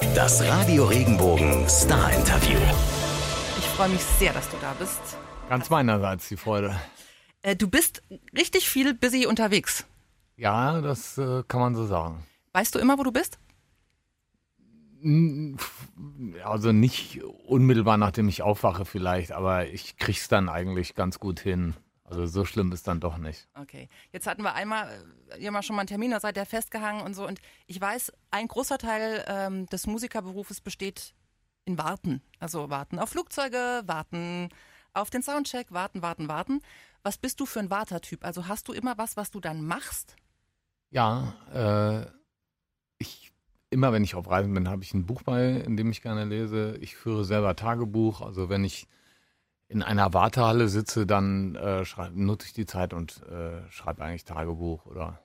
Das Radio Regenbogen Star Interview. Ich freue mich sehr, dass du da bist. Ganz meinerseits die Freude. Äh, du bist richtig viel busy unterwegs. Ja, das äh, kann man so sagen. Weißt du immer, wo du bist? Also nicht unmittelbar nachdem ich aufwache vielleicht, aber ich krieg's dann eigentlich ganz gut hin. Also so schlimm ist dann doch nicht. Okay. Jetzt hatten wir einmal, äh, ihr mal schon mal einen Termin, da seid ihr festgehangen und so. Und ich weiß, ein großer Teil ähm, des Musikerberufes besteht in Warten. Also warten auf Flugzeuge, warten auf den Soundcheck, warten, warten, warten. Was bist du für ein Wartertyp? Also hast du immer was, was du dann machst? Ja, äh, ich immer wenn ich auf Reisen bin, habe ich ein Buch bei, in dem ich gerne lese. Ich führe selber Tagebuch. Also wenn ich in einer Wartehalle sitze, dann äh, nutze ich die Zeit und äh, schreibe eigentlich Tagebuch oder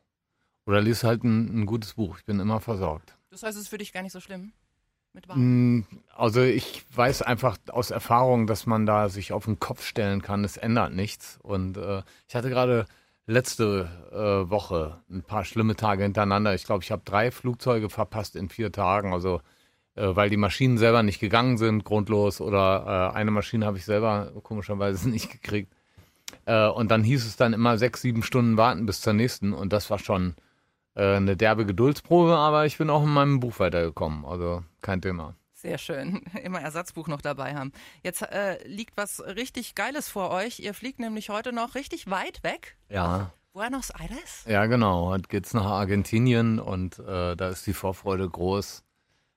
oder lese halt ein, ein gutes Buch. Ich bin immer versorgt. Das heißt, es ist für dich gar nicht so schlimm mit Warten? Mm, Also ich weiß einfach aus Erfahrung, dass man da sich auf den Kopf stellen kann. Es ändert nichts. Und äh, ich hatte gerade letzte äh, Woche ein paar schlimme Tage hintereinander. Ich glaube, ich habe drei Flugzeuge verpasst in vier Tagen. Also weil die Maschinen selber nicht gegangen sind, grundlos. Oder äh, eine Maschine habe ich selber komischerweise nicht gekriegt. Äh, und dann hieß es dann immer sechs, sieben Stunden warten bis zur nächsten. Und das war schon äh, eine derbe Geduldsprobe. Aber ich bin auch in meinem Buch weitergekommen. Also kein Thema. Sehr schön. Immer Ersatzbuch noch dabei haben. Jetzt äh, liegt was richtig Geiles vor euch. Ihr fliegt nämlich heute noch richtig weit weg. Ja. Buenos Aires? Ja, genau. Heute geht's nach Argentinien und äh, da ist die Vorfreude groß.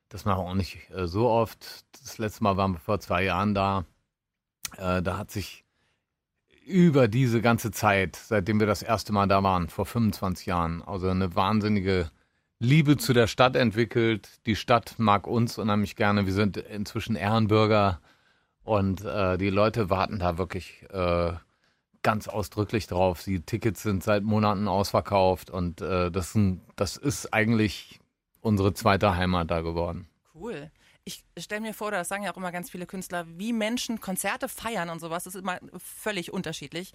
Das machen wir auch nicht äh, so oft. Das letzte Mal waren wir vor zwei Jahren da. Äh, da hat sich über diese ganze Zeit, seitdem wir das erste Mal da waren, vor 25 Jahren, also eine wahnsinnige Liebe zu der Stadt entwickelt. Die Stadt mag uns unheimlich gerne. Wir sind inzwischen Ehrenbürger und äh, die Leute warten da wirklich äh, ganz ausdrücklich drauf. Die Tickets sind seit Monaten ausverkauft und äh, das, das ist eigentlich unsere zweite Heimat da geworden. Cool. Ich stelle mir vor, das sagen ja auch immer ganz viele Künstler, wie Menschen Konzerte feiern und sowas. Das ist immer völlig unterschiedlich.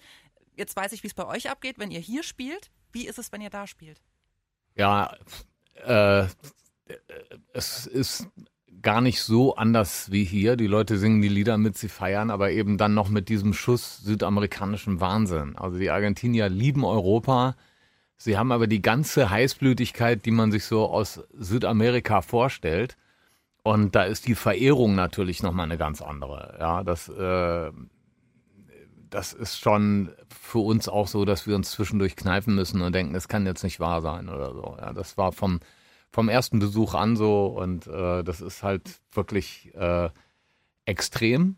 Jetzt weiß ich, wie es bei euch abgeht, wenn ihr hier spielt. Wie ist es, wenn ihr da spielt? Ja, äh, es ist gar nicht so anders wie hier. Die Leute singen die Lieder mit, sie feiern, aber eben dann noch mit diesem Schuss südamerikanischem Wahnsinn. Also die Argentinier lieben Europa. Sie haben aber die ganze Heißblütigkeit, die man sich so aus Südamerika vorstellt. Und da ist die Verehrung natürlich nochmal eine ganz andere. Ja, das, äh, das ist schon für uns auch so, dass wir uns zwischendurch kneifen müssen und denken, das kann jetzt nicht wahr sein oder so. Ja, das war vom, vom ersten Besuch an so und äh, das ist halt wirklich äh, extrem.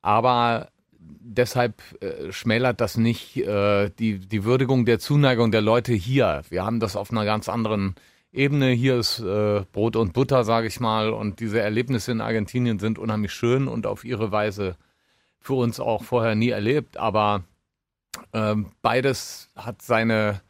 Aber deshalb äh, schmälert das nicht äh, die, die Würdigung der Zuneigung der Leute hier. Wir haben das auf einer ganz anderen Ebene. Hier ist äh, Brot und Butter, sage ich mal. Und diese Erlebnisse in Argentinien sind unheimlich schön und auf ihre Weise für uns auch vorher nie erlebt. Aber ähm, beides hat seine,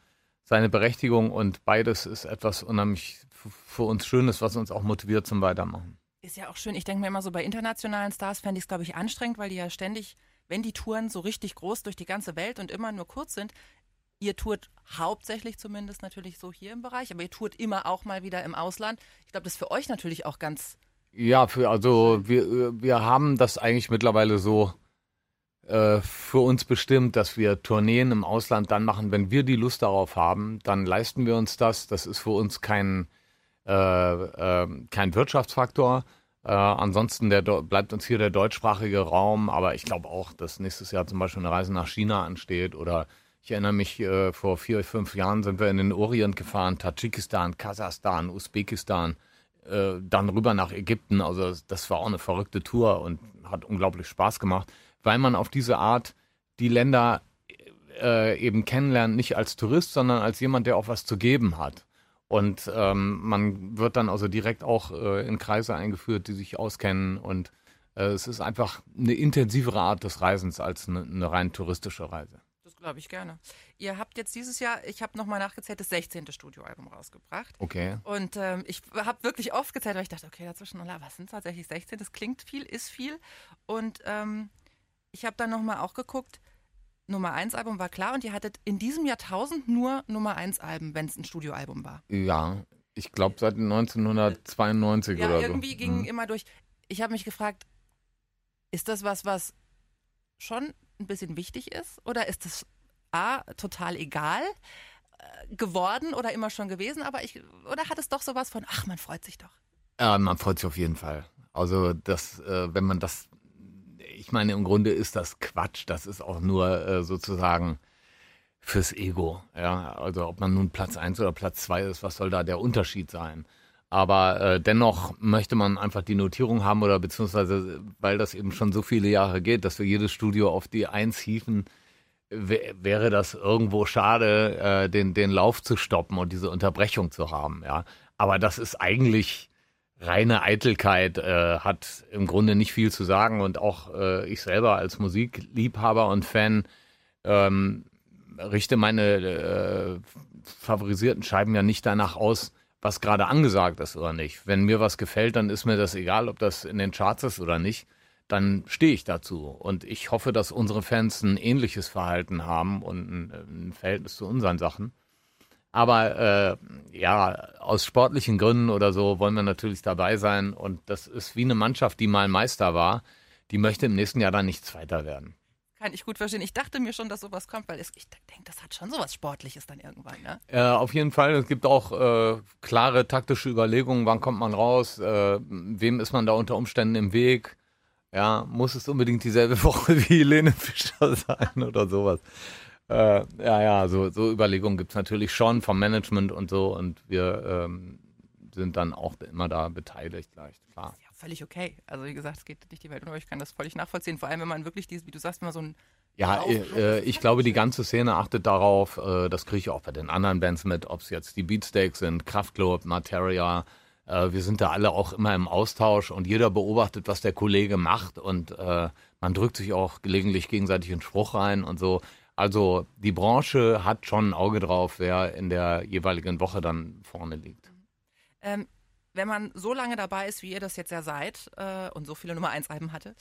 seine Berechtigung und beides ist etwas unheimlich für uns Schönes, was uns auch motiviert zum Weitermachen. Ist ja auch schön. Ich denke mir immer so, bei internationalen Stars fände ich es, glaube ich, anstrengend, weil die ja ständig, wenn die Touren so richtig groß durch die ganze Welt und immer nur kurz sind, ihr tourt hauptsächlich zumindest natürlich so hier im Bereich, aber ihr tourt immer auch mal wieder im Ausland. Ich glaube, das ist für euch natürlich auch ganz. Ja, für, also wir, wir haben das eigentlich mittlerweile so äh, für uns bestimmt, dass wir Tourneen im Ausland dann machen, wenn wir die Lust darauf haben, dann leisten wir uns das. Das ist für uns kein, äh, äh, kein Wirtschaftsfaktor. Äh, ansonsten der, bleibt uns hier der deutschsprachige Raum, aber ich glaube auch, dass nächstes Jahr zum Beispiel eine Reise nach China ansteht oder ich erinnere mich, äh, vor vier, fünf Jahren sind wir in den Orient gefahren, Tadschikistan, Kasachstan, Usbekistan, äh, dann rüber nach Ägypten. Also das war auch eine verrückte Tour und hat unglaublich Spaß gemacht, weil man auf diese Art die Länder äh, eben kennenlernt, nicht als Tourist, sondern als jemand, der auch was zu geben hat. Und ähm, man wird dann also direkt auch äh, in Kreise eingeführt, die sich auskennen und äh, es ist einfach eine intensivere Art des Reisens als eine, eine rein touristische Reise. Das glaube ich gerne. Ihr habt jetzt dieses Jahr, ich habe nochmal nachgezählt, das 16. Studioalbum rausgebracht. Okay. Und ähm, ich habe wirklich oft gezählt, weil ich dachte, okay, dazwischen, was sind tatsächlich 16? Das klingt viel, ist viel. Und ähm, ich habe dann nochmal auch geguckt, Nummer 1 Album war klar und ihr hattet in diesem Jahrtausend nur Nummer 1 Alben, wenn es ein Studioalbum war. Ja, Ich glaube seit 1992 ja, oder so. irgendwie ging Mhm. immer durch. Ich habe mich gefragt, ist das was, was schon ein bisschen wichtig ist? Oder ist das A, total egal äh, geworden oder immer schon gewesen? Aber ich, oder hat es doch sowas von, ach, man freut sich doch. Ja, man freut sich auf jeden Fall. Also das, äh, wenn man das, ich meine, im Grunde ist das Quatsch. Das ist auch nur äh, sozusagen fürs Ego. Ja, also ob man nun Platz eins oder Platz zwei ist, was soll da der Unterschied sein? Aber äh, dennoch möchte man einfach die Notierung haben oder beziehungsweise, weil das eben schon so viele Jahre geht, dass wir jedes Studio auf die Eins hieven, wä- wäre das irgendwo schade, äh, den, den Lauf zu stoppen und diese Unterbrechung zu haben. Ja, aber das ist eigentlich reine Eitelkeit, äh, hat im Grunde nicht viel zu sagen und auch äh, ich selber als Musikliebhaber und Fan ähm, richte meine äh, favorisierten Scheiben ja nicht danach aus, was gerade angesagt ist oder nicht. Wenn mir was gefällt, dann ist mir das egal, ob das in den Charts ist oder nicht. Dann stehe ich dazu. Und ich hoffe, dass unsere Fans ein ähnliches Verhalten haben und ein, ein Verhältnis zu unseren Sachen. Aber äh, ja, aus sportlichen Gründen oder so wollen wir natürlich dabei sein. Und das ist wie eine Mannschaft, die mal Meister war. Die möchte im nächsten Jahr dann nicht Zweiter werden. Kann ich gut verstehen. Ich dachte mir schon, dass sowas kommt, weil ich denke, das hat schon sowas Sportliches dann irgendwann, ne? Äh, auf jeden Fall, es gibt auch äh, klare taktische Überlegungen, wann kommt man raus, äh, wem ist man da unter Umständen im Weg. Ja, muss es unbedingt dieselbe Woche wie Helene Fischer sein oder sowas. Äh, ja, ja, so, so Überlegungen gibt's natürlich schon vom Management und so und wir ähm, sind dann auch immer da beteiligt, gleich, klar. Ja, völlig okay. Also wie gesagt, es geht nicht die Welt unter. Ich kann das völlig nachvollziehen. Vor allem, wenn man wirklich, dieses, wie du sagst, immer so ein Ja, äh, äh, ich glaube, die ganze Szene achtet darauf, äh, das kriege ich auch bei den anderen Bands mit, ob es jetzt die Beatsteaks sind, Kraftklub, Materia, äh, wir sind da alle auch immer im Austausch und jeder beobachtet, was der Kollege macht und äh, man drückt sich auch gelegentlich gegenseitig einen Spruch rein und so. Also die Branche hat schon ein Auge drauf, wer in der jeweiligen Woche dann vorne liegt. Ähm, wenn man so lange dabei ist, wie ihr das jetzt ja seid äh, und so viele Nummer 1 Alben hatte,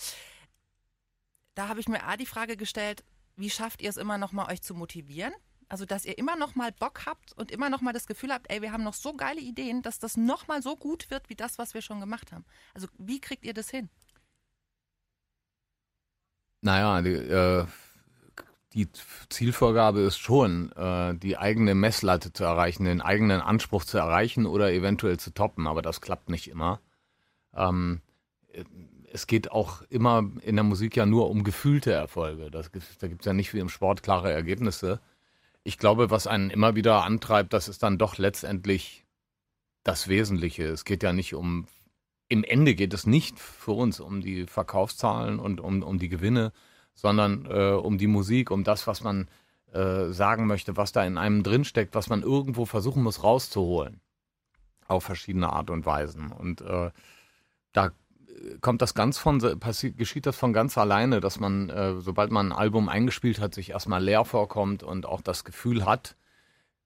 da habe ich mir A die Frage gestellt, wie schafft ihr es immer noch mal euch zu motivieren? Also, dass ihr immer noch mal Bock habt und immer noch mal das Gefühl habt, ey, wir haben noch so geile Ideen, dass das noch mal so gut wird, wie das, was wir schon gemacht haben. Also, wie kriegt ihr das hin? Naja, die, äh, die Zielvorgabe ist schon, äh, die eigene Messlatte zu erreichen, den eigenen Anspruch zu erreichen oder eventuell zu toppen, aber das klappt nicht immer. Ähm, äh, es geht auch immer in der Musik ja nur um gefühlte Erfolge. Das, da gibt es ja nicht wie im Sport klare Ergebnisse. Ich glaube, was einen immer wieder antreibt, das ist dann doch letztendlich das Wesentliche. Es geht ja nicht um, im Ende geht es nicht für uns um die Verkaufszahlen und um, um die Gewinne, sondern äh, um die Musik, um das, was man äh, sagen möchte, was da in einem drinsteckt, was man irgendwo versuchen muss rauszuholen. Auf verschiedene Art und Weisen. Und äh, da kommt das ganz von, geschieht das von ganz alleine, dass man, äh, sobald man ein Album eingespielt hat, sich erstmal leer vorkommt und auch das Gefühl hat,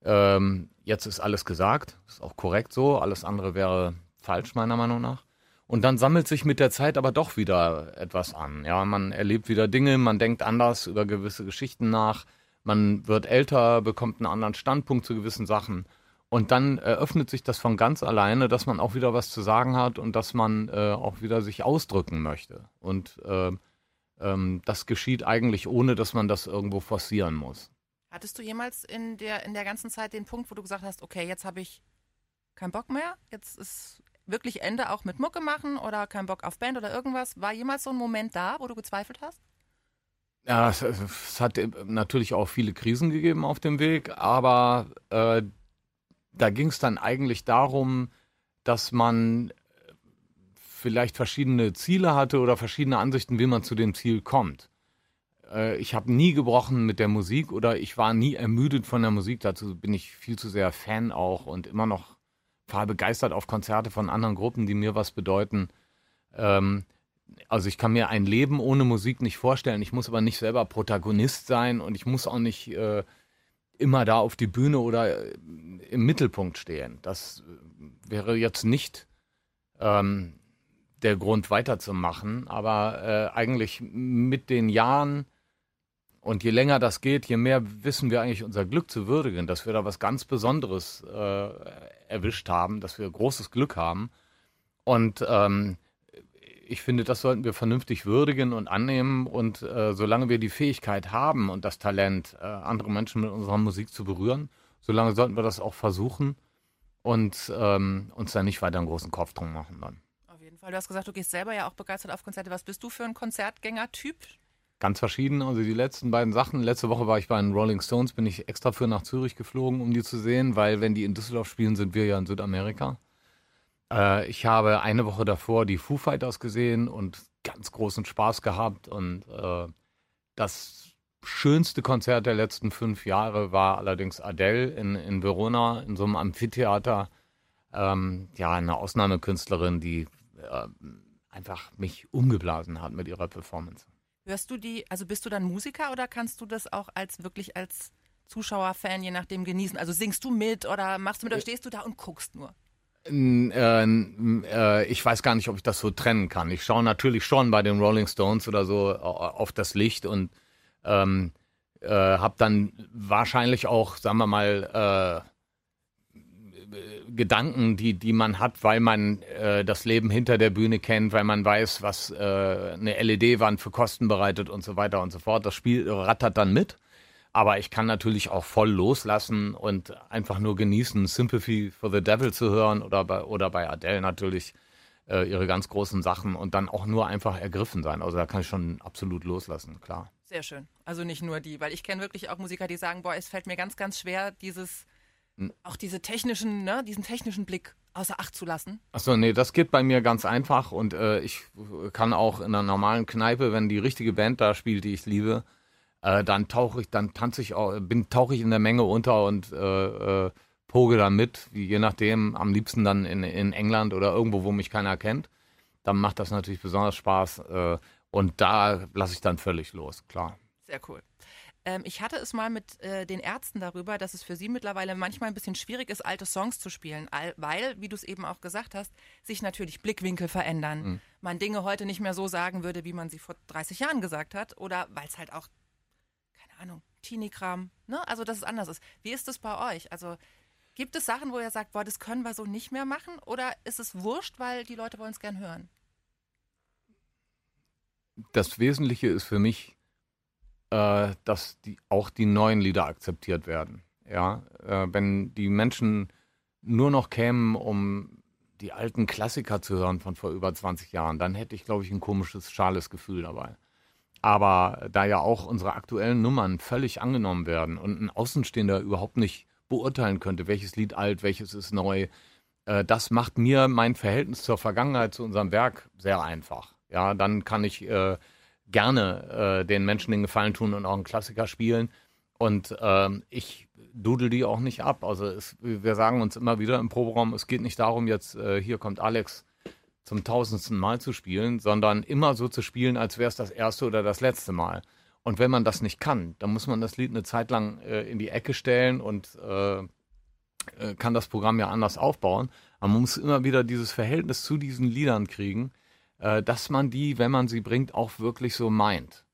ähm, jetzt ist alles gesagt, ist auch korrekt so, alles andere wäre falsch meiner Meinung nach. Und dann sammelt sich mit der Zeit aber doch wieder etwas an. Ja, man erlebt wieder Dinge, man denkt anders über gewisse Geschichten nach, man wird älter, bekommt einen anderen Standpunkt zu gewissen Sachen. Und dann eröffnet sich das von ganz alleine, dass man auch wieder was zu sagen hat und dass man äh, auch wieder sich ausdrücken möchte. Und äh, ähm, das geschieht eigentlich ohne, dass man das irgendwo forcieren muss. Hattest du jemals in der, in der ganzen Zeit den Punkt, wo du gesagt hast, okay, jetzt habe ich keinen Bock mehr, jetzt ist wirklich Ende auch mit Mucke machen oder kein Bock auf Band oder irgendwas? War jemals so ein Moment da, wo du gezweifelt hast? Ja, es, es hat natürlich auch viele Krisen gegeben auf dem Weg, aber äh, da ging es dann eigentlich darum, dass man vielleicht verschiedene Ziele hatte oder verschiedene Ansichten, wie man zu dem Ziel kommt. Äh, ich habe nie gebrochen mit der Musik oder ich war nie ermüdet von der Musik. Dazu bin ich viel zu sehr Fan auch und immer noch fahre begeistert auf Konzerte von anderen Gruppen, die mir was bedeuten. Ähm, also ich kann mir ein Leben ohne Musik nicht vorstellen. Ich muss aber nicht selber Protagonist sein und ich muss auch nicht äh, immer da auf die Bühne oder äh, im Mittelpunkt stehen. Das äh, wäre jetzt nicht ähm, der Grund weiterzumachen, aber äh, eigentlich mit den Jahren Und je länger das geht, je mehr wissen wir eigentlich unser Glück zu würdigen, dass wir da was ganz Besonderes äh, erwischt haben, dass wir großes Glück haben. Und ähm, ich finde, das sollten wir vernünftig würdigen und annehmen. Und äh, solange wir die Fähigkeit haben und das Talent, äh, andere Menschen mit unserer Musik zu berühren, solange sollten wir das auch versuchen und ähm, uns da nicht weiter einen großen Kopf drum machen dann. Auf jeden Fall. Du hast gesagt, du gehst selber ja auch begeistert auf Konzerte. Was bist du für ein Konzertgänger-Typ? Ganz verschieden. Also die letzten beiden Sachen. Letzte Woche war ich bei den Rolling Stones, bin ich extra für nach Zürich geflogen, um die zu sehen, weil wenn die in Düsseldorf spielen, sind wir ja in Südamerika. Äh, ich habe eine Woche davor die Foo Fighters gesehen und ganz großen Spaß gehabt. Und äh, das schönste Konzert der letzten fünf Jahre war allerdings Adele in, in Verona, in so einem Amphitheater. Ähm, ja, eine Ausnahmekünstlerin, die äh, einfach mich umgeblasen hat mit ihrer Performance. Hörst du die, also bist du dann Musiker oder kannst du das auch als wirklich als Zuschauer, Fan, je nachdem genießen? Also singst du mit oder machst du mit oder stehst du da und guckst nur? Äh, äh, ich weiß gar nicht, ob ich das so trennen kann. Ich schaue natürlich schon bei den Rolling Stones oder so auf das Licht und ähm, äh, habe dann wahrscheinlich auch, sagen wir mal, äh, Gedanken, die, die man hat, weil man äh, das Leben hinter der Bühne kennt, weil man weiß, was äh, eine LED-Wand für Kosten bereitet und so weiter und so fort. Das Spiel rattert dann mit. Aber ich kann natürlich auch voll loslassen und einfach nur genießen, Sympathy for the Devil zu hören oder bei, oder bei Adele natürlich äh, ihre ganz großen Sachen und dann auch nur einfach ergriffen sein. Also da kann ich schon absolut loslassen, klar. Sehr schön. Also nicht nur die, weil ich kenne wirklich auch Musiker, die sagen, boah, es fällt mir ganz, ganz schwer, dieses. Auch diese technischen, ne, diesen technischen Blick außer Acht zu lassen. Achso, nee, das geht bei mir ganz einfach und äh, ich kann auch in einer normalen Kneipe, wenn die richtige Band da spielt, die ich liebe, äh, dann tauche ich, dann tanze ich auch, bin, tauche ich in der Menge unter und äh, äh, poge da mit, je nachdem, am liebsten dann in, in England oder irgendwo, wo mich keiner kennt. Dann macht das natürlich besonders Spaß äh, und da lasse ich dann völlig los, klar. Sehr cool. Ähm, ich hatte es mal mit äh, den Ärzten darüber, dass es für sie mittlerweile manchmal ein bisschen schwierig ist, alte Songs zu spielen, weil, wie du es eben auch gesagt hast, sich natürlich Blickwinkel verändern. Mhm. Man Dinge heute nicht mehr so sagen würde, wie man sie vor 30 Jahren gesagt hat oder weil es halt auch Ahnung, Teenie-Kram, ne? Also, dass es anders ist. Wie ist es bei euch? Also, gibt es Sachen, wo ihr sagt, boah, das können wir so nicht mehr machen? Oder ist es wurscht, weil die Leute wollen es gern hören? Das Wesentliche ist für mich, äh, dass die, auch die neuen Lieder akzeptiert werden. Ja, äh, wenn die Menschen nur noch kämen, um die alten Klassiker zu hören von vor über 20 Jahren, dann hätte ich, glaube ich, ein komisches, schales Gefühl dabei. Aber da ja auch unsere aktuellen Nummern völlig angenommen werden und ein Außenstehender überhaupt nicht beurteilen könnte, welches Lied alt, welches ist neu, äh, das macht mir mein Verhältnis zur Vergangenheit, zu unserem Werk sehr einfach. Ja, dann kann ich äh, gerne äh, den Menschen den Gefallen tun und auch einen Klassiker spielen. Und ähm, ich dudel die auch nicht ab. Also es, wir sagen uns immer wieder im Proberaum, es geht nicht darum, jetzt äh, hier kommt Alex zum tausendsten Mal zu spielen, sondern immer so zu spielen, als wäre es das erste oder das letzte Mal. Und wenn man das nicht kann, dann muss man das Lied eine Zeit lang äh, in die Ecke stellen und äh, äh, kann das Programm ja anders aufbauen. Aber man muss immer wieder dieses Verhältnis zu diesen Liedern kriegen, äh, dass man die, wenn man sie bringt, auch wirklich so meint.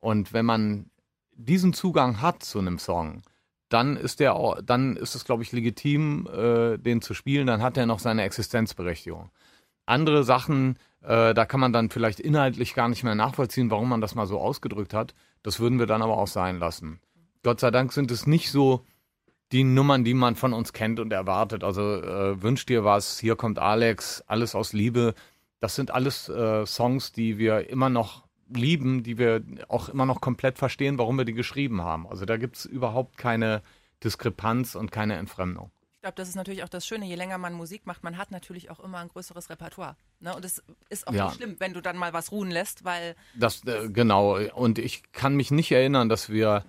Und wenn man diesen Zugang hat zu einem Song, dann ist der, dann ist es, glaube ich, legitim, äh, den zu spielen. Dann hat er noch seine Existenzberechtigung. Andere Sachen, äh, da kann man dann vielleicht inhaltlich gar nicht mehr nachvollziehen, warum man das mal so ausgedrückt hat. Das würden wir dann aber auch sein lassen. Gott sei Dank sind es nicht so die Nummern, die man von uns kennt und erwartet. Also äh, wünsch dir was, hier kommt Alex, alles aus Liebe. Das sind alles äh, Songs, die wir immer noch lieben, die wir auch immer noch komplett verstehen, warum wir die geschrieben haben. Also da gibt es überhaupt keine Diskrepanz und keine Entfremdung. Ich glaube, das ist natürlich auch das Schöne, je länger man Musik macht, man hat natürlich auch immer ein größeres Repertoire. Ne? Und es ist auch ja. nicht schlimm, wenn du dann mal was ruhen lässt, weil. Das, äh, genau. Und ich kann mich nicht erinnern, dass wir,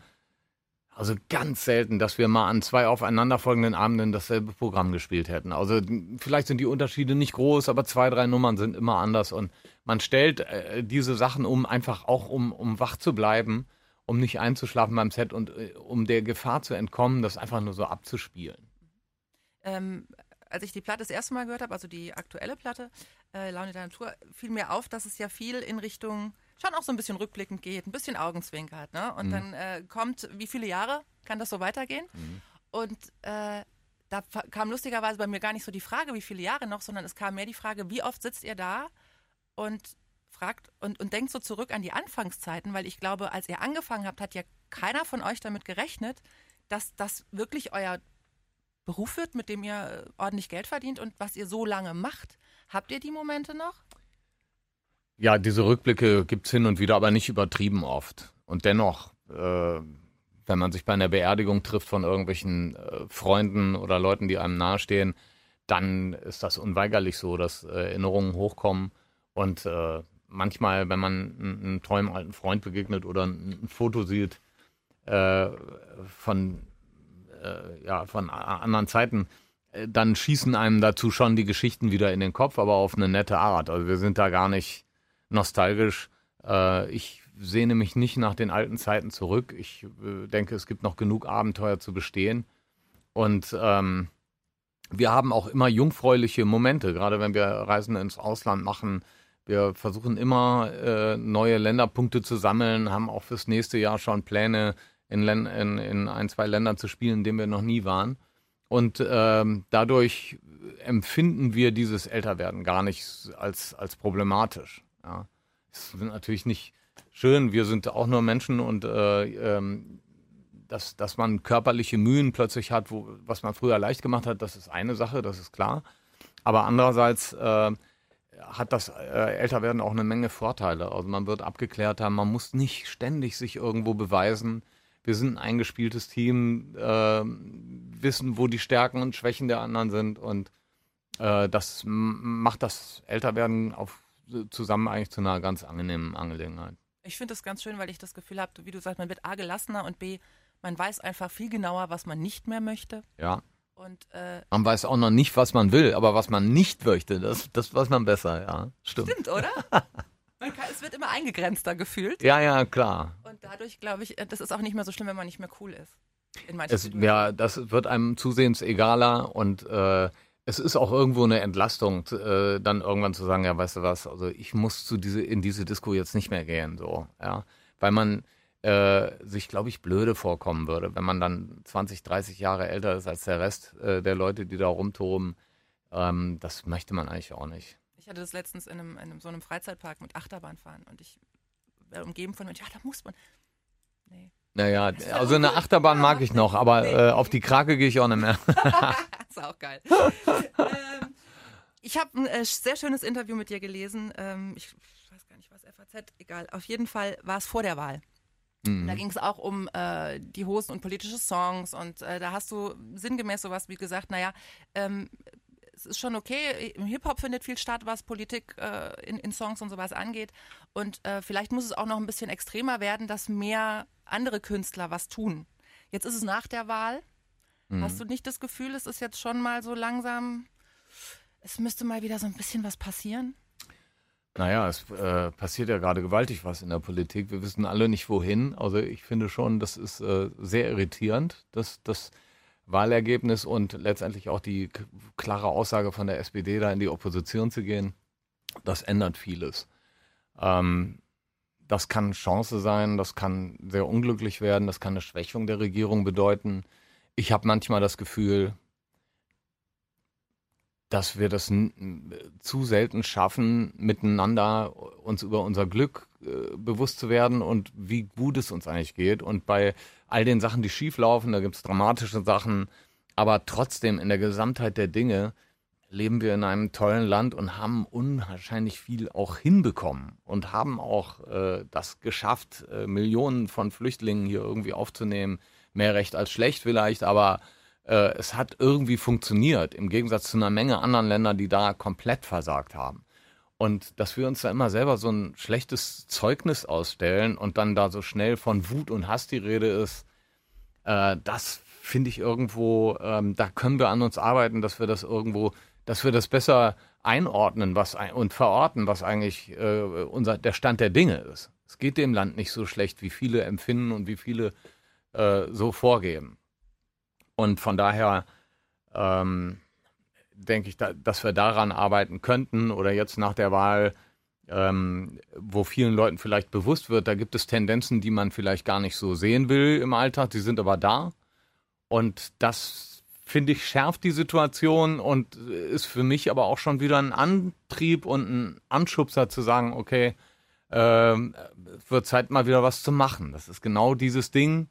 also ganz selten, dass wir mal an zwei aufeinanderfolgenden Abenden dasselbe Programm gespielt hätten. Also vielleicht sind die Unterschiede nicht groß, aber zwei, drei Nummern sind immer anders. Und man stellt äh, diese Sachen um, einfach auch um, um wach zu bleiben, um nicht einzuschlafen beim Set und äh, um der Gefahr zu entkommen, das einfach nur so abzuspielen ähm, als ich die Platte das erste Mal gehört habe, also die aktuelle Platte, äh, Laune der Natur, fiel mir auf, dass es ja viel in Richtung schon auch so ein bisschen rückblickend geht, ein bisschen Augenzwinkert. Ne? Und dann äh, kommt, wie viele Jahre kann das so weitergehen? Und äh, da kam lustigerweise bei mir gar nicht so die Frage, wie viele Jahre noch, sondern es kam mehr die Frage, wie oft sitzt ihr da und fragt und, und denkt so zurück an die Anfangszeiten, weil ich glaube, als ihr angefangen habt, hat ja keiner von euch damit gerechnet, dass das wirklich euer Beruf wird, mit dem ihr äh, ordentlich Geld verdient und was ihr so lange macht. Habt ihr die Momente noch? Ja, diese Rückblicke gibt's hin und wieder, aber nicht übertrieben oft. Und dennoch, äh, wenn man sich bei einer Beerdigung trifft von irgendwelchen äh, Freunden oder Leuten, die einem nahestehen, dann ist das unweigerlich so, dass äh, Erinnerungen hochkommen. Und äh, manchmal, wenn man einen tollen alten Freund begegnet oder ein, ein Foto sieht äh, von, ja, von anderen Zeiten, dann schießen einem dazu schon die Geschichten wieder in den Kopf, aber auf eine nette Art. Also wir sind da gar nicht nostalgisch. Äh, ich sehne mich nicht nach den alten Zeiten zurück. Ich äh, denke, es gibt noch genug Abenteuer zu bestehen. Und ähm, wir haben auch immer jungfräuliche Momente, gerade wenn wir Reisen ins Ausland machen. Wir versuchen immer äh, neue Länderpunkte zu sammeln, haben auch fürs nächste Jahr schon Pläne, in, in, in ein, zwei Ländern zu spielen, in denen wir noch nie waren. Und ähm, dadurch empfinden wir dieses Älterwerden gar nicht als, als problematisch. Ja. Es ist natürlich nicht schön, wir sind auch nur Menschen und äh, ähm, dass, dass man körperliche Mühen plötzlich hat, wo, was man früher leicht gemacht hat, das ist eine Sache, das ist klar. Aber andererseits äh, hat das äh, Älterwerden auch eine Menge Vorteile. Also man wird abgeklärter, man muss nicht ständig sich irgendwo beweisen. Wir sind ein eingespieltes Team, äh, wissen, wo die Stärken und Schwächen der anderen sind und äh, das macht das Älterwerden auf, zusammen eigentlich zu einer ganz angenehmen Angelegenheit. Ich finde es ganz schön, weil ich das Gefühl habe, wie du sagst, man wird A gelassener und B, man weiß einfach viel genauer, was man nicht mehr möchte. Ja. Und äh, Man weiß auch noch nicht, was man will, aber was man nicht möchte, das, das weiß man besser, ja. Stimmt. stimmt, oder? kann, es wird immer eingegrenzter gefühlt. Ja, ja, klar. Und dadurch glaube ich, äh, das ist auch nicht mehr so schlimm, wenn man nicht mehr cool ist. In manchen Es, Situationen. ja, das wird einem zusehends egaler und äh, es ist auch irgendwo eine Entlastung, äh, dann irgendwann zu sagen, ja, weißt du was, also ich muss zu diese, in diese Disco jetzt nicht mehr gehen, so, ja. Weil man äh, sich, glaube ich, blöde vorkommen würde, wenn man dann 20, 30 Jahre älter ist als der Rest äh, der Leute, die da rumtoben. Ähm, das möchte man eigentlich auch nicht. Ich hatte das letztens in einem, in einem, so einem Freizeitpark mit Achterbahn fahren und ich wäre umgeben von ja, da muss man. Nee. Naja, also eine Achterbahn mag ich noch, aber äh, auf die Krake gehe ich auch nicht mehr. Das ist auch geil. ähm, ich habe ein äh, sehr schönes Interview mit dir gelesen. Ähm, ich weiß gar nicht, was FAZ, egal. Auf jeden Fall war es vor der Wahl. Da ging es auch um äh, die Hosen und politische Songs und äh, da hast du sinngemäß sowas wie gesagt, naja, ähm, es ist schon okay, im Hip-Hop findet viel statt, was Politik äh, in, in Songs und sowas angeht und äh, vielleicht muss es auch noch ein bisschen extremer werden, dass mehr andere Künstler was tun. Jetzt ist es nach der Wahl. Hast du nicht das Gefühl, es ist jetzt schon mal so langsam, es müsste mal wieder so ein bisschen was passieren? Naja, es äh, passiert ja gerade gewaltig was in der Politik. Wir wissen alle nicht wohin. Also ich finde schon, das ist äh, sehr irritierend, dass das Wahlergebnis und letztendlich auch die klare Aussage von der SPD, da in die Opposition zu gehen, das ändert vieles. Ähm, das kann Chance sein, das kann sehr unglücklich werden, das kann eine Schwächung der Regierung bedeuten. Ich habe manchmal das Gefühl, dass wir das zu selten schaffen, miteinander uns über unser Glück äh, bewusst zu werden und wie gut es uns eigentlich geht. Und bei all den Sachen, die schief laufen, da gibt es dramatische Sachen, aber trotzdem in der Gesamtheit der Dinge leben wir in einem tollen Land und haben unwahrscheinlich viel auch hinbekommen und haben auch äh, das geschafft, äh, Millionen von Flüchtlingen hier irgendwie aufzunehmen. Mehr recht als schlecht vielleicht, aber äh, es hat irgendwie funktioniert, im Gegensatz zu einer Menge anderen Länder, die da komplett versagt haben. Und dass wir uns da immer selber so ein schlechtes Zeugnis ausstellen und dann da so schnell von Wut und Hass die Rede ist, äh, das finde ich irgendwo, ähm, da können wir an uns arbeiten, dass wir das irgendwo, dass wir das besser einordnen was ein, und verorten, was eigentlich äh, unser, der Stand der Dinge ist. Es geht dem Land nicht so schlecht, wie viele empfinden und wie viele äh, so vorgeben. Und von daher ähm, denke ich, da, dass wir daran arbeiten könnten oder jetzt nach der Wahl ähm, wo vielen Leuten vielleicht bewusst wird, da gibt es Tendenzen, die man vielleicht gar nicht so sehen will im Alltag, die sind aber da. Und das, finde ich, schärft die Situation und ist für mich aber auch schon wieder ein Antrieb und ein Anschubser zu sagen, okay, ähm, wird Zeit mal wieder was zu machen. Das ist genau dieses Ding.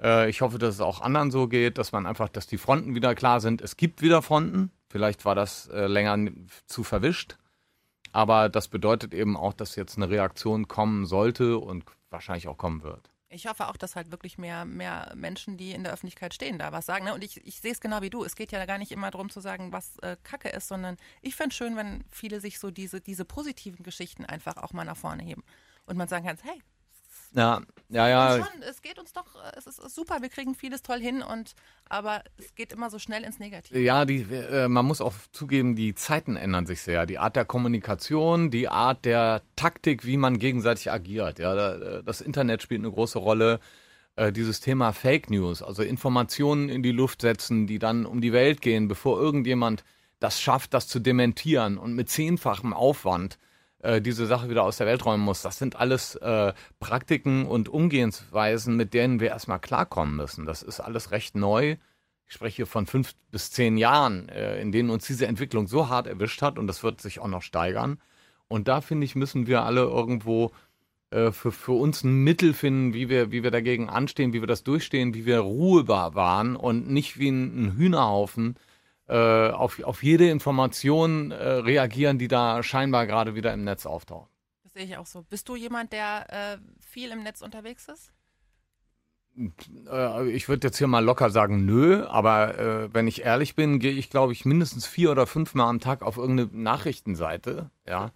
Äh, ich hoffe, dass es auch anderen so geht, dass man einfach, dass die Fronten wieder klar sind. Es gibt wieder Fronten. Vielleicht war das äh, länger zu verwischt. Aber das bedeutet eben auch, dass jetzt eine Reaktion kommen sollte und wahrscheinlich auch kommen wird. Ich hoffe auch, dass halt wirklich mehr, mehr Menschen, die in der Öffentlichkeit stehen, da was sagen. Ne? Und ich, ich sehe es genau wie du. Es geht ja gar nicht immer darum zu sagen, was äh, Kacke ist, sondern ich finde es schön, wenn viele sich so diese, diese positiven Geschichten einfach auch mal nach vorne heben. Und man sagen kann, hey, ja, ja, ja. Schon, es geht uns doch, äh, es ist super, wir kriegen vieles toll hin und aber es geht immer so schnell ins Negative. Ja, die, äh, man muss auch zugeben, die Zeiten ändern sich sehr. Die Art der Kommunikation, die Art der Taktik, wie man gegenseitig agiert. Ja, äh, das Internet spielt eine große Rolle. Äh, dieses Thema Fake News, also Informationen in die Luft setzen, die dann um die Welt gehen, bevor irgendjemand das schafft, das zu dementieren und mit zehnfachem Aufwand äh, diese Sache wieder aus der Welt räumen muss. Das sind alles äh, Praktiken und Umgehensweisen, mit denen wir erstmal klarkommen müssen. Das ist alles recht neu. Ich spreche von fünf bis zehn Jahren, äh, in denen uns diese Entwicklung so hart erwischt hat und das wird sich auch noch steigern. Und da finde ich, müssen wir alle irgendwo äh, für, für uns ein Mittel finden, wie wir, wie wir dagegen anstehen, wie wir das durchstehen, wie wir Ruhe bewahren und nicht wie ein, ein Hühnerhaufen äh, auf, auf jede Information äh, reagieren, die da scheinbar gerade wieder im Netz auftaucht. Das sehe ich auch so. Bist du jemand, der äh, viel im Netz unterwegs ist? Äh, ich würde jetzt hier mal locker sagen, nö, aber äh, wenn ich ehrlich bin, gehe ich, glaube ich, mindestens vier oder fünf Mal am Tag auf irgendeine Nachrichtenseite, ja.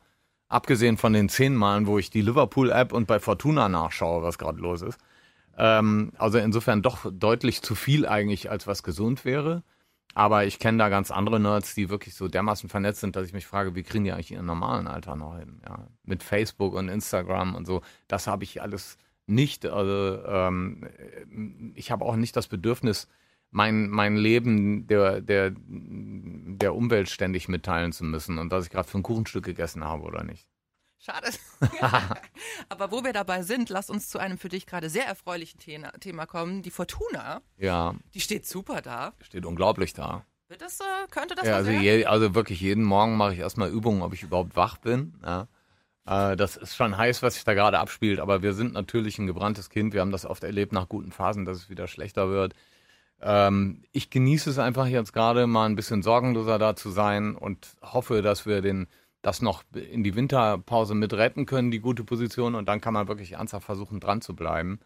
Abgesehen von den zehn Malen, wo ich die Liverpool-App und bei Fortuna nachschaue, was gerade los ist. Ähm, also insofern doch deutlich zu viel eigentlich, als was gesund wäre. Aber ich kenne da ganz andere Nerds, die wirklich so dermaßen vernetzt sind, dass ich mich frage, wie kriegen die eigentlich ihren normalen Alter noch hin? Ja, mit Facebook und Instagram und so. Das habe ich alles nicht. Also ähm, ich habe auch nicht das Bedürfnis, mein, mein Leben der, der, der Umwelt ständig mitteilen zu müssen und dass ich gerade für ein Kuchenstück gegessen habe oder nicht. Schade. Aber wo wir dabei sind, lass uns zu einem für dich gerade sehr erfreulichen Thema kommen. Die Fortuna. Ja. Die steht super da. Steht unglaublich da. Wird das, äh, könnte das ja, also, je, also wirklich jeden Morgen mache ich erstmal Übungen, ob ich überhaupt wach bin. Ja. Äh, das ist schon heiß, was sich da gerade abspielt, aber wir sind natürlich ein gebranntes Kind. Wir haben das oft erlebt nach guten Phasen, dass es wieder schlechter wird. Ähm, ich genieße es einfach jetzt gerade mal ein bisschen sorgenloser da zu sein und hoffe, dass wir den das noch in die Winterpause mit retten können, die gute Position. Und dann kann man wirklich ernsthaft versuchen, dran zu bleiben.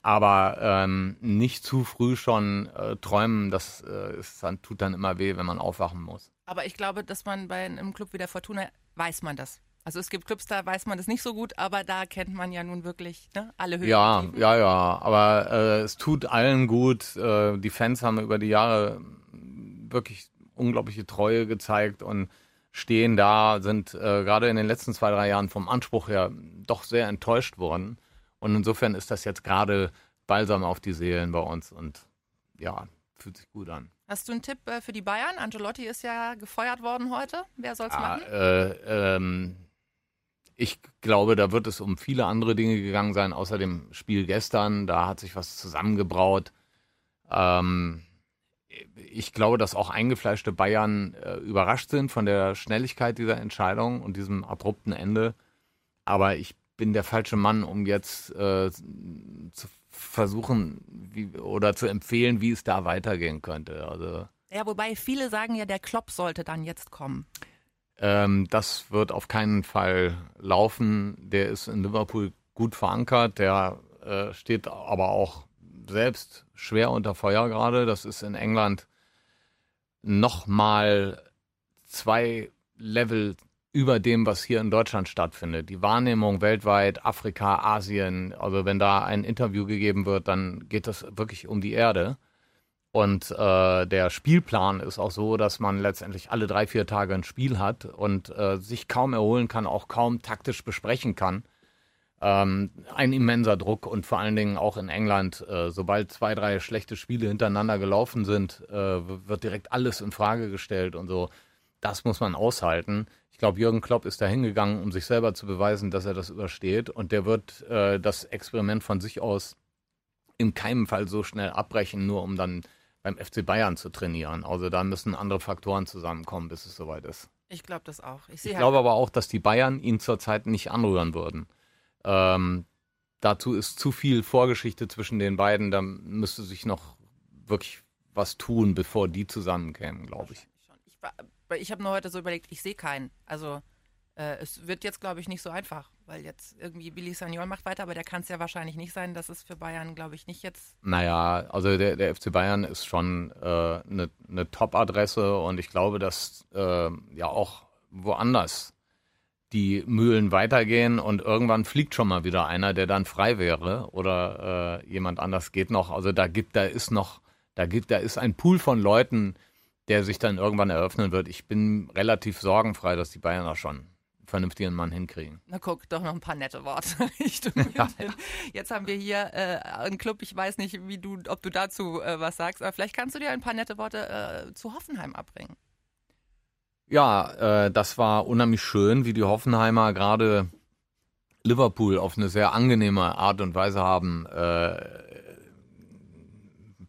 Aber ähm, nicht zu früh schon äh, träumen, das äh, ist, dann, tut dann immer weh, wenn man aufwachen muss. Aber ich glaube, dass man bei einem Club wie der Fortuna weiß man das. Also es gibt Clubs, da weiß man das nicht so gut, aber da kennt man ja nun wirklich ne, alle Höhen. Ja, ja, ja. Aber äh, es tut allen gut. Äh, die Fans haben über die Jahre wirklich unglaubliche Treue gezeigt und stehen da, sind äh, gerade in den letzten zwei, drei Jahren vom Anspruch her doch sehr enttäuscht worden. Und insofern ist das jetzt gerade balsam auf die Seelen bei uns und ja, fühlt sich gut an. Hast du einen Tipp äh, für die Bayern? Angelotti ist ja gefeuert worden heute. Wer soll es ah, machen? Äh, ähm, ich glaube, da wird es um viele andere Dinge gegangen sein, außer dem Spiel gestern. Da hat sich was zusammengebraut. Ähm, ich glaube, dass auch eingefleischte Bayern äh, überrascht sind von der Schnelligkeit dieser Entscheidung und diesem abrupten Ende. Aber ich bin der falsche Mann, um jetzt äh, zu versuchen wie, oder zu empfehlen, wie es da weitergehen könnte. Also, ja, wobei viele sagen ja, der Klopp sollte dann jetzt kommen. Ähm, das wird auf keinen Fall laufen. Der ist in Liverpool gut verankert. Der äh, steht aber auch selbst schwer unter Feuer gerade. Das ist in England nochmal zwei Level über dem, was hier in Deutschland stattfindet. Die Wahrnehmung weltweit, Afrika, Asien, also wenn da ein Interview gegeben wird, dann geht das wirklich um die Erde. Und äh, der Spielplan ist auch so, dass man letztendlich alle drei, vier Tage ein Spiel hat und äh, sich kaum erholen kann, auch kaum taktisch besprechen kann ähm, ein immenser Druck und vor allen Dingen auch in England, äh, sobald zwei, drei schlechte Spiele hintereinander gelaufen sind, äh, wird direkt alles in Frage gestellt und so. Das muss man aushalten. Ich glaube, Jürgen Klopp ist da hingegangen, um sich selber zu beweisen, dass er das übersteht. Und der wird äh, das Experiment von sich aus in keinem Fall so schnell abbrechen, nur um dann beim FC Bayern zu trainieren. Also da müssen andere Faktoren zusammenkommen, bis es soweit ist. Ich glaube das auch. Ich, Ich halt glaube aber auch, dass die Bayern ihn zurzeit nicht anrühren würden. Ähm, dazu ist zu viel Vorgeschichte zwischen den beiden. Da müsste sich noch wirklich was tun, bevor die zusammenkämen, glaube ich. Ich, war- ich habe nur heute so überlegt, ich sehe keinen. Also äh, es wird jetzt, glaube ich, nicht so einfach, weil jetzt irgendwie Billy Sagnol macht weiter, aber der kann es ja wahrscheinlich nicht sein. Das ist für Bayern, glaube ich, nicht jetzt. Naja, also der, der FC Bayern ist schon eine äh, ne- ne Top-Adresse und ich glaube, dass äh, ja auch woanders die Mühlen weitergehen und irgendwann fliegt schon mal wieder einer, der dann frei wäre oder äh, jemand anders geht noch. Also da gibt, da ist noch, da gibt, da ist ein Pool von Leuten, der sich dann irgendwann eröffnen wird. Ich bin relativ sorgenfrei, dass die Bayern da schon vernünftigen Mann hinkriegen. Na guck, doch noch ein paar nette Worte München. Jetzt haben wir hier äh, einen Club, ich weiß nicht, wie du, ob du dazu äh, was sagst, aber vielleicht kannst du dir ein paar nette Worte äh, zu Hoffenheim abbringen. Ja, äh, das war unheimlich schön, wie die Hoffenheimer gerade Liverpool auf eine sehr angenehme Art und Weise haben äh,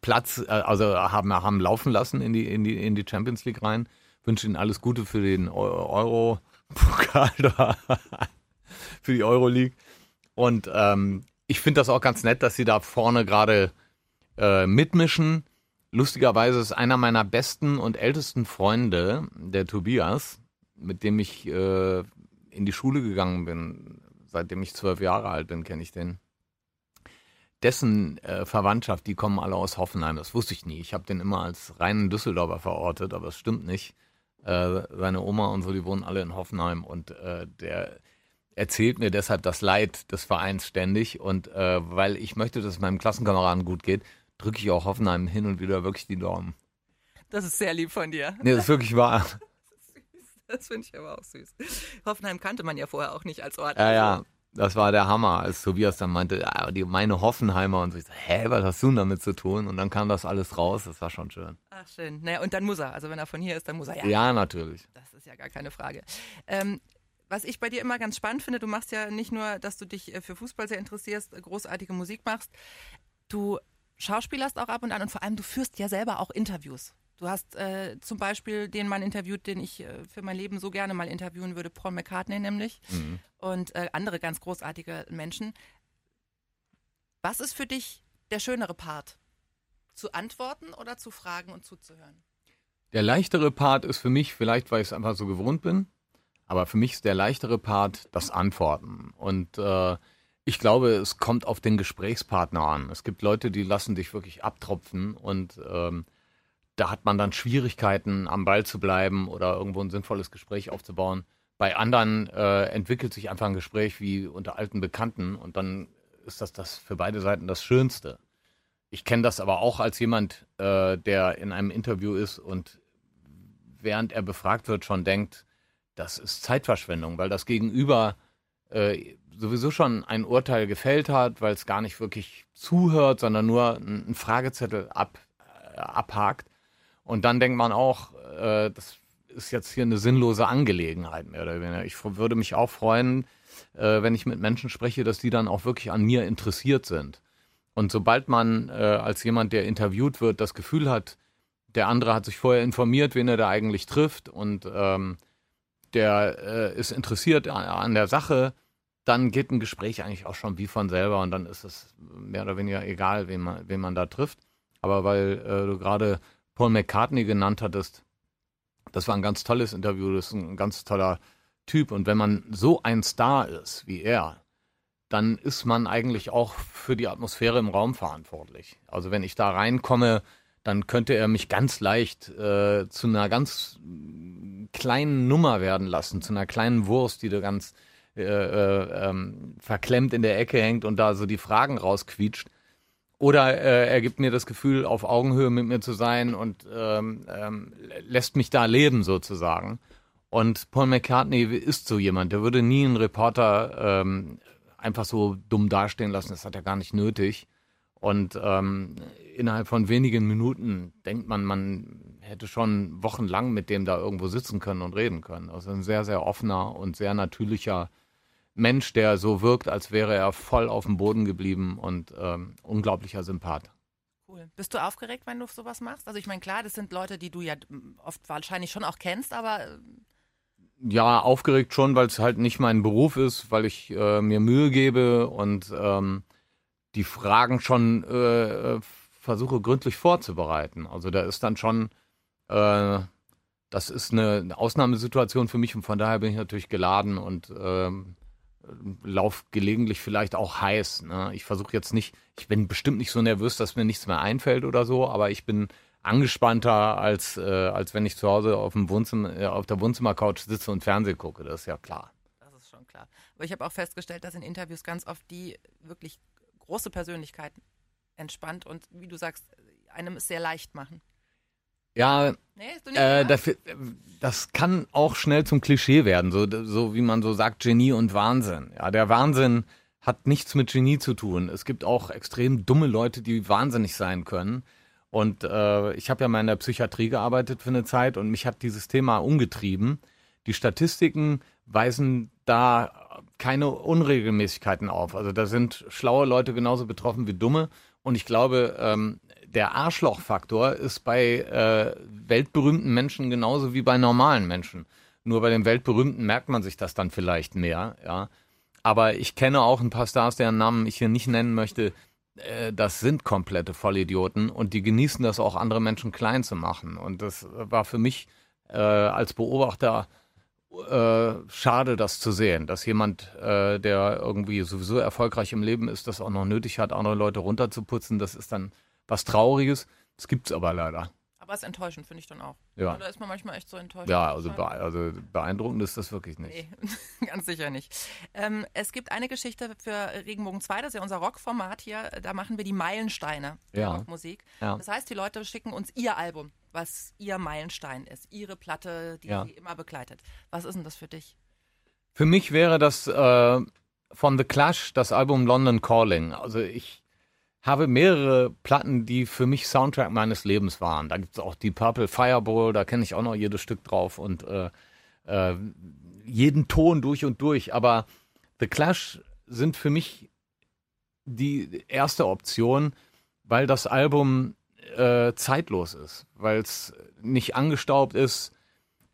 Platz, äh, also haben, haben laufen lassen in die, in die, in die Champions League rein. Wünsche Ihnen alles Gute für den Eu- Euro-Pokal da, für die Euroleague. Und ähm, ich finde das auch ganz nett, dass sie da vorne gerade äh, mitmischen. Lustigerweise ist einer meiner besten und ältesten Freunde, der Tobias, mit dem ich äh, in die Schule gegangen bin, seitdem ich zwölf Jahre alt bin, kenne ich den. Dessen äh, Verwandtschaft, die kommen alle aus Hoffenheim. Das wusste ich nie. Ich habe den immer als reinen Düsseldorfer verortet, aber es stimmt nicht. Äh, seine Oma und so, die wohnen alle in Hoffenheim und äh, der erzählt mir deshalb das Leid des Vereins ständig und äh, weil ich möchte, dass es meinem Klassenkameraden gut geht, drücke ich auch Hoffenheim hin und wieder wirklich die Daumen. Das ist sehr lieb von dir. Nee, das ist wirklich wahr. Das finde ich aber auch süß. Hoffenheim kannte man ja vorher auch nicht als Ort. Ja, ja, das war der Hammer, als Tobias dann meinte, ja, die, meine Hoffenheimer und so. Ich so, hä, was hast du denn damit zu tun? Und dann kam das alles raus, das war schon schön. Ach, schön. Naja, und dann muss er. Also wenn er von hier ist, dann muss er. Ja, Ja, natürlich. das ist ja gar keine Frage. Ähm, was ich bei dir immer ganz spannend finde, du machst ja nicht nur, dass du dich äh, für Fußball sehr interessierst, großartige Musik machst, du schauspielerst auch ab und an und vor allem du führst ja selber auch Interviews. Du hast äh, zum Beispiel den Mann interviewt, den ich äh, für mein Leben so gerne mal interviewen würde, Paul McCartney nämlich Mhm. und äh, andere ganz großartige Menschen. Was ist für dich der schönere Part? Zu antworten oder zu fragen und zuzuhören? Der leichtere Part ist für mich, vielleicht weil ich es einfach so gewohnt bin, aber für mich ist der leichtere Part das Antworten. Und äh, ich glaube, es kommt auf den Gesprächspartner an. Es gibt Leute, die lassen dich wirklich abtropfen und ähm, da hat man dann Schwierigkeiten, am Ball zu bleiben oder irgendwo ein sinnvolles Gespräch aufzubauen. Bei anderen äh, entwickelt sich einfach ein Gespräch wie unter alten Bekannten und dann ist das, das für beide Seiten das Schönste. Ich kenne das aber auch als jemand, äh, der in einem Interview ist und während er befragt wird schon denkt, das ist Zeitverschwendung, weil das Gegenüber äh, sowieso schon ein Urteil gefällt hat, weil es gar nicht wirklich zuhört, sondern nur einen Fragezettel ab, äh, abhakt. Und dann denkt man auch, äh, das ist jetzt hier eine sinnlose Angelegenheit mehr oder weniger. Ich würde mich auch freuen, äh, wenn ich mit Menschen spreche, dass die dann auch wirklich an mir interessiert sind. Und sobald man äh, als jemand, der interviewt wird, das Gefühl hat, der andere hat sich vorher informiert, wen er da eigentlich trifft und ähm, der äh, ist interessiert an, an der Sache, dann geht ein Gespräch eigentlich auch schon wie von selber und dann ist es mehr oder weniger egal, wen man, wen man da trifft. Aber weil äh, du gerade Paul McCartney genannt hattest, das war ein ganz tolles Interview, das ist ein ganz toller Typ. Und wenn man so ein Star ist wie er, dann ist man eigentlich auch für die Atmosphäre im Raum verantwortlich. Also wenn ich da reinkomme, dann könnte er mich ganz leicht äh, zu einer ganz kleinen Nummer werden lassen, zu einer kleinen Wurst, die da ganz äh, äh, ähm, verklemmt in der Ecke hängt und da so die Fragen rausquietscht. Oder äh, er gibt mir das Gefühl, auf Augenhöhe mit mir zu sein und ähm, ähm, lässt mich da leben sozusagen. Und Paul McCartney ist so jemand, der würde nie einen Reporter ähm, einfach so dumm dastehen lassen, das hat er gar nicht nötig. Und ähm, innerhalb von wenigen Minuten denkt man, man hätte schon wochenlang mit dem da irgendwo sitzen können und reden können. Also ein sehr, sehr offener und sehr natürlicher Mensch, der so wirkt, als wäre er voll auf dem Boden geblieben und ähm, unglaublicher Sympath. Cool. Bist du aufgeregt, wenn du sowas machst? Also ich meine, klar, das sind Leute, die du ja oft wahrscheinlich schon auch kennst, aber äh, ja, aufgeregt schon, weil es halt nicht mein Beruf ist, weil ich äh, mir Mühe gebe und ähm, die Fragen schon äh, versuche gründlich vorzubereiten. Also da ist dann schon, äh, das ist eine Ausnahmesituation für mich und von daher bin ich natürlich geladen und ähm, lauf gelegentlich vielleicht auch heiß. Ne? Ich versuche jetzt nicht, ich bin bestimmt nicht so nervös, dass mir nichts mehr einfällt oder so, aber ich bin angespannter, als, äh, als wenn ich zu Hause auf, dem Wohnzimmer, äh, auf der Wohnzimmercouch sitze und Fernsehen gucke. Das ist ja klar. Das ist schon klar. Aber ich habe auch festgestellt, dass in Interviews ganz oft die wirklich große Persönlichkeiten entspannt und, wie du sagst, einem es sehr leicht machen. Ja, nee, äh, das, das, kann auch schnell zum Klischee werden, so, so wie man so sagt, Genie und Wahnsinn. Ja, der Wahnsinn hat nichts mit Genie zu tun. Es gibt auch extrem dumme Leute, die wahnsinnig sein können. Und äh, ich habe ja mal in der Psychiatrie gearbeitet für eine Zeit und mich hat dieses Thema umgetrieben. Die Statistiken weisen da keine Unregelmäßigkeiten auf. Also da sind schlaue Leute genauso betroffen wie dumme. Und ich glaube, ähm, der Arschlochfaktor ist bei äh, weltberühmten Menschen genauso wie bei normalen Menschen. Nur bei den weltberühmten merkt man sich das dann vielleicht mehr, ja. Aber ich kenne auch ein paar Stars, deren Namen ich hier nicht nennen möchte, äh, das sind komplette Vollidioten und die genießen das auch, andere Menschen klein zu machen. Und das war für mich äh, als Beobachter äh, schade, das zu sehen, dass jemand, äh, der irgendwie sowieso erfolgreich im Leben ist, das auch noch nötig hat, andere Leute runterzuputzen. Das ist dann was Trauriges. Das gibt es aber leider. Aber es ist enttäuschend, finde ich dann auch. Ja. Da ist man manchmal echt so enttäuscht. Ja, also, be also beeindruckend ist das wirklich nicht. Nee, ganz sicher nicht. Ähm, es gibt eine Geschichte für Regenbogen 2, das ist ja unser Rockformat hier. Da machen wir die Meilensteine der ja. Rockmusik. Ja. Das heißt, die Leute schicken uns ihr Album, was ihr Meilenstein ist, ihre Platte, die ja. sie immer begleitet. Was ist denn das für dich? Für mich wäre das äh, von The Clash das Album London Calling. Also ich habe mehrere Platten, die für mich Soundtrack meines Lebens waren. Da gibt es auch die Purple Fireball, da kenne ich auch noch jedes Stück drauf und äh, äh, jeden Ton durch und durch. Aber The Clash sind für mich die erste Option, weil das Album äh, zeitlos ist, weil es nicht angestaubt ist.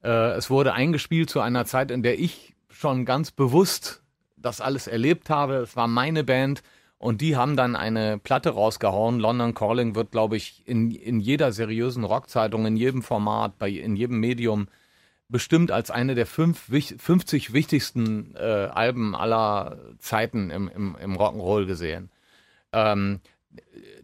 Äh, es wurde eingespielt zu einer Zeit, in der ich schon ganz bewusst das alles erlebt habe. Es war meine Band und die haben dann eine Platte rausgehauen. London Calling wird, glaube ich, in, in jeder seriösen Rockzeitung, in jedem Format, bei, in jedem Medium bestimmt als eine der fünf, 50 wichtigsten äh, Alben aller Zeiten im, im, im Rock'n'Roll gesehen. Ähm,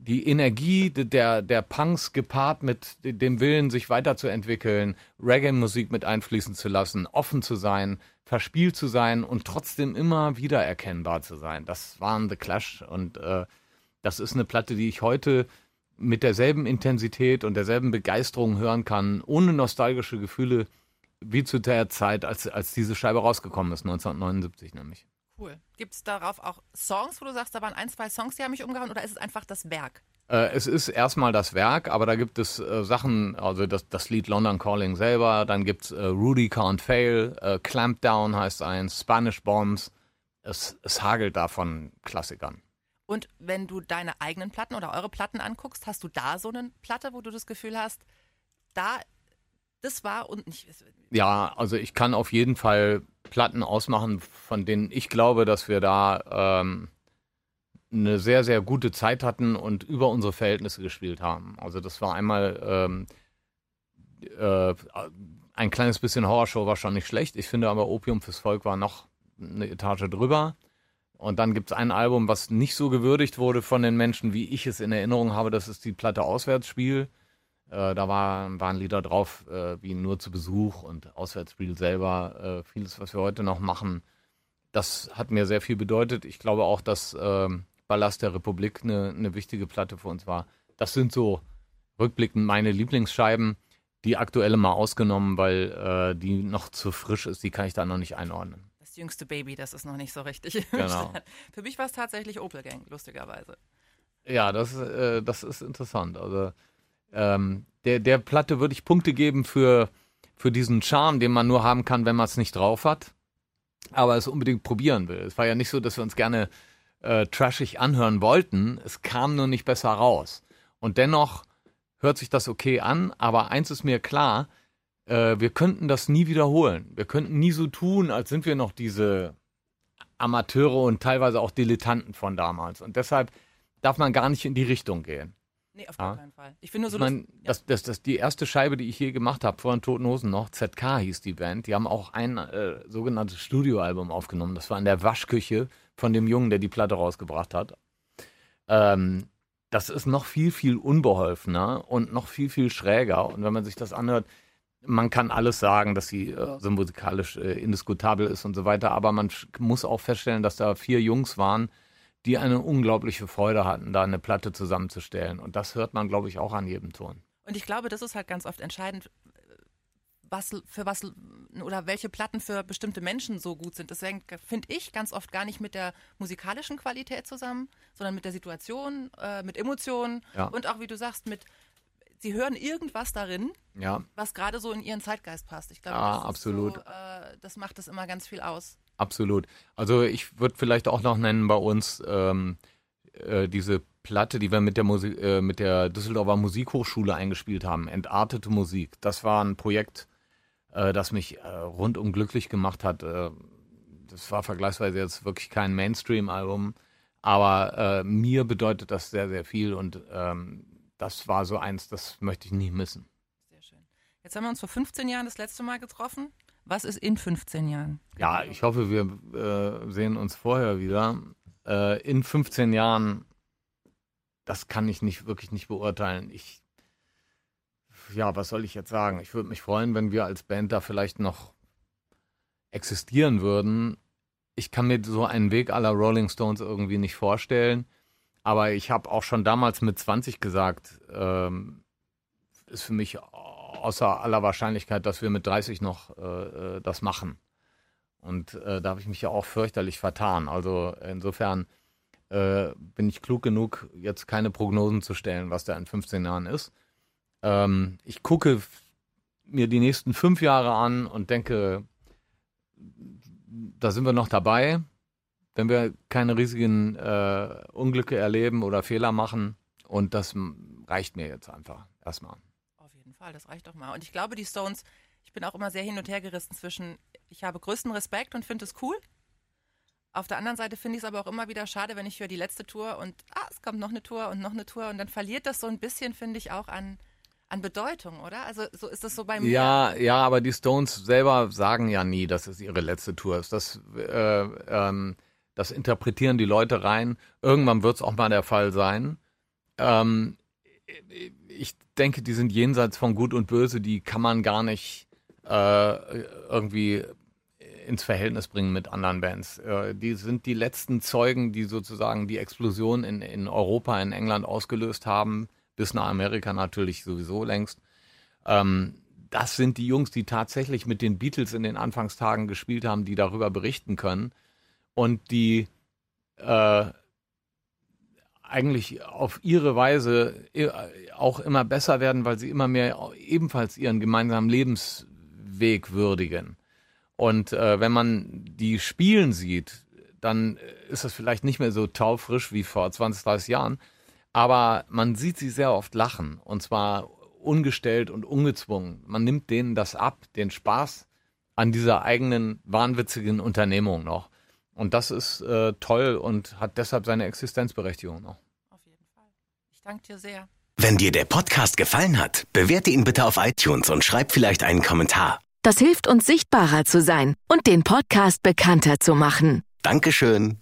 die Energie der, der Punks gepaart mit dem Willen, sich weiterzuentwickeln, Reggae-Musik mit einfließen zu lassen, offen zu sein, verspielt zu sein und trotzdem immer wieder erkennbar zu sein. Das waren The Clash und äh, das ist eine Platte, die ich heute mit derselben Intensität und derselben Begeisterung hören kann, ohne nostalgische Gefühle, wie zu der Zeit, als, als diese Scheibe rausgekommen ist, 1979 nämlich. Cool. Gibt es darauf auch Songs, wo du sagst, da waren ein, zwei Songs, die haben mich umgehauen, oder ist es einfach das Werk? Äh, es ist erstmal das Werk, aber da gibt es äh, Sachen, also das, das Lied London Calling selber, dann gibt es äh, Rudy Can't Fail, Clampdown heißt eins, Spanish Bombs. Es, es hagelt da von Klassikern. Und wenn du deine eigenen Platten oder eure Platten anguckst, hast du da so eine Platte, wo du das Gefühl hast, da, das war und nicht. Ja, also ich kann auf jeden Fall Platten ausmachen, von denen ich glaube, dass wir da ähm, eine sehr, sehr gute Zeit hatten und über unsere Verhältnisse gespielt haben. Also das war einmal ähm, äh, ein kleines bisschen Horrorshow war schon nicht schlecht. Ich finde aber Opium fürs Volk war noch eine Etage drüber. Und dann gibt es ein Album, was nicht so gewürdigt wurde von den Menschen, wie ich es in Erinnerung habe. Das ist die Platte Auswärtsspiel. Äh, da war, waren Lieder drauf äh, wie Nur zu Besuch und Auswärtsspiel selber. Äh, vieles, was wir heute noch machen. Das hat mir sehr viel bedeutet. Ich glaube auch, dass ähm, Ballast der Republik eine, eine wichtige Platte für uns war. Das sind so rückblickend meine Lieblingsscheiben. Die aktuelle mal ausgenommen, weil äh, die noch zu frisch ist, die kann ich da noch nicht einordnen. Das jüngste Baby, das ist noch nicht so richtig. Genau. Für mich war es tatsächlich Opel Gang, lustigerweise. Ja, das, äh, das ist interessant. Also ähm, der, der Platte würde ich Punkte geben für, für diesen Charme, den man nur haben kann, wenn man es nicht drauf hat, aber es unbedingt probieren will. Es war ja nicht so, dass wir uns gerne äh, trashig anhören wollten. Es kam nur nicht besser raus. Und dennoch hört sich das okay an, aber eins ist mir klar, äh, wir könnten das nie wiederholen. Wir könnten nie so tun, als sind wir noch diese Amateure und teilweise auch Dilettanten von damals. Und deshalb darf man gar nicht in die Richtung gehen. Nee, auf gar keinen Fall. Ich finde nur so, Ich meine, ja. das, das, das, die erste Scheibe, die ich je gemacht habe, vor den Toten Hosen noch, ZK hieß die Band, die haben auch ein äh, sogenanntes Studioalbum aufgenommen. Das war in der Waschküche von dem Jungen, der die Platte rausgebracht hat. Ähm, das ist noch viel, viel unbeholfener und noch viel, viel schräger. Und wenn man sich das anhört, man kann alles sagen, dass sie äh, so musikalisch äh, indiskutabel ist und so weiter, aber man muss auch feststellen, dass da vier Jungs waren, die eine unglaubliche Freude hatten, da eine Platte zusammenzustellen. Und das hört man, glaube ich, auch an jedem Ton. Und ich glaube, das ist halt ganz oft entscheidend, was für was oder welche Platten für bestimmte Menschen so gut sind. Das hängt, finde ich, ganz oft gar nicht mit der musikalischen Qualität zusammen, sondern mit der Situation, äh, mit Emotionen Ja. und auch, wie du sagst, mit sie hören irgendwas darin, Ja, was gerade so in ihren Zeitgeist passt. Ich glaube, Ja, das ist absolut. So, äh, das macht es immer ganz viel aus. Absolut. Also ich würde vielleicht auch noch nennen bei uns ähm, äh, diese Platte, die wir mit der, Musik, äh, mit der Düsseldorfer Musikhochschule eingespielt haben, Entartete Musik. Das war ein Projekt, äh, das mich äh, rundum glücklich gemacht hat. Äh, das war vergleichsweise jetzt wirklich kein Mainstream-Album, aber äh, mir bedeutet das sehr, sehr viel und ähm, das war so eins, das möchte ich nie missen. Sehr schön. Jetzt haben wir uns vor 15 Jahren das letzte Mal getroffen. Was ist in 15 Jahren? Ja, ich hoffe, wir äh, sehen uns vorher wieder. Äh, in 15 Jahren, das kann ich nicht wirklich nicht beurteilen. Ich, ja, was soll ich jetzt sagen? Ich würde mich freuen, wenn wir als Band da vielleicht noch existieren würden. Ich kann mir so einen Weg aller Rolling Stones irgendwie nicht vorstellen. Aber ich habe auch schon damals mit 20 gesagt, ähm, ist für mich außer aller Wahrscheinlichkeit, dass wir mit 30 noch äh, äh, das machen. Und äh, da habe ich mich ja auch fürchterlich vertan. Also insofern äh, bin ich klug genug, jetzt keine Prognosen zu stellen, was da in 15 Jahren ist. Ähm, ich gucke mir die nächsten fünf Jahre an und denke, da sind wir noch dabei. Wenn wir keine riesigen äh, Unglücke erleben oder Fehler machen. Und das reicht mir jetzt einfach erstmal. Fall, das reicht doch mal. Und ich glaube, die Stones, ich bin auch immer sehr hin und her gerissen zwischen, ich habe größten Respekt und finde es cool. Auf der anderen Seite finde ich es aber auch immer wieder schade, wenn ich höre die letzte Tour und ah, es kommt noch eine Tour und noch eine Tour und dann verliert das so ein bisschen, finde ich, auch an, an Bedeutung, oder? Also so ist das so bei mir. Ja, ja, aber die Stones selber sagen ja nie, dass es ihre letzte Tour ist. Das, äh, ähm, das interpretieren die Leute rein. Irgendwann wird es auch mal der Fall sein. Ähm, ich denke, die sind jenseits von Gut und Böse. Die kann man gar nicht äh, irgendwie ins Verhältnis bringen mit anderen Bands. Äh, die sind die letzten Zeugen, die sozusagen die Explosion in, in Europa, in England ausgelöst haben, bis nach Amerika natürlich sowieso längst. Ähm, das sind die Jungs, die tatsächlich mit den Beatles in den Anfangstagen gespielt haben, die darüber berichten können und die äh, eigentlich auf ihre Weise äh, auch immer besser werden, weil sie immer mehr ebenfalls ihren gemeinsamen Lebensweg würdigen. Und äh, wenn man die spielen sieht, dann ist das vielleicht nicht mehr so taufrisch wie vor 20, 30 Jahren, aber man sieht sie sehr oft lachen und zwar ungestellt und ungezwungen. Man nimmt denen das ab, den Spaß an dieser eigenen wahnwitzigen Unternehmung noch. Und das ist äh, toll und hat deshalb seine Existenzberechtigung noch. Auf jeden Fall. Ich danke dir sehr. Wenn dir der Podcast gefallen hat, bewerte ihn bitte auf iTunes und schreib vielleicht einen Kommentar. Das hilft uns sichtbarer zu sein und den Podcast bekannter zu machen. Dankeschön.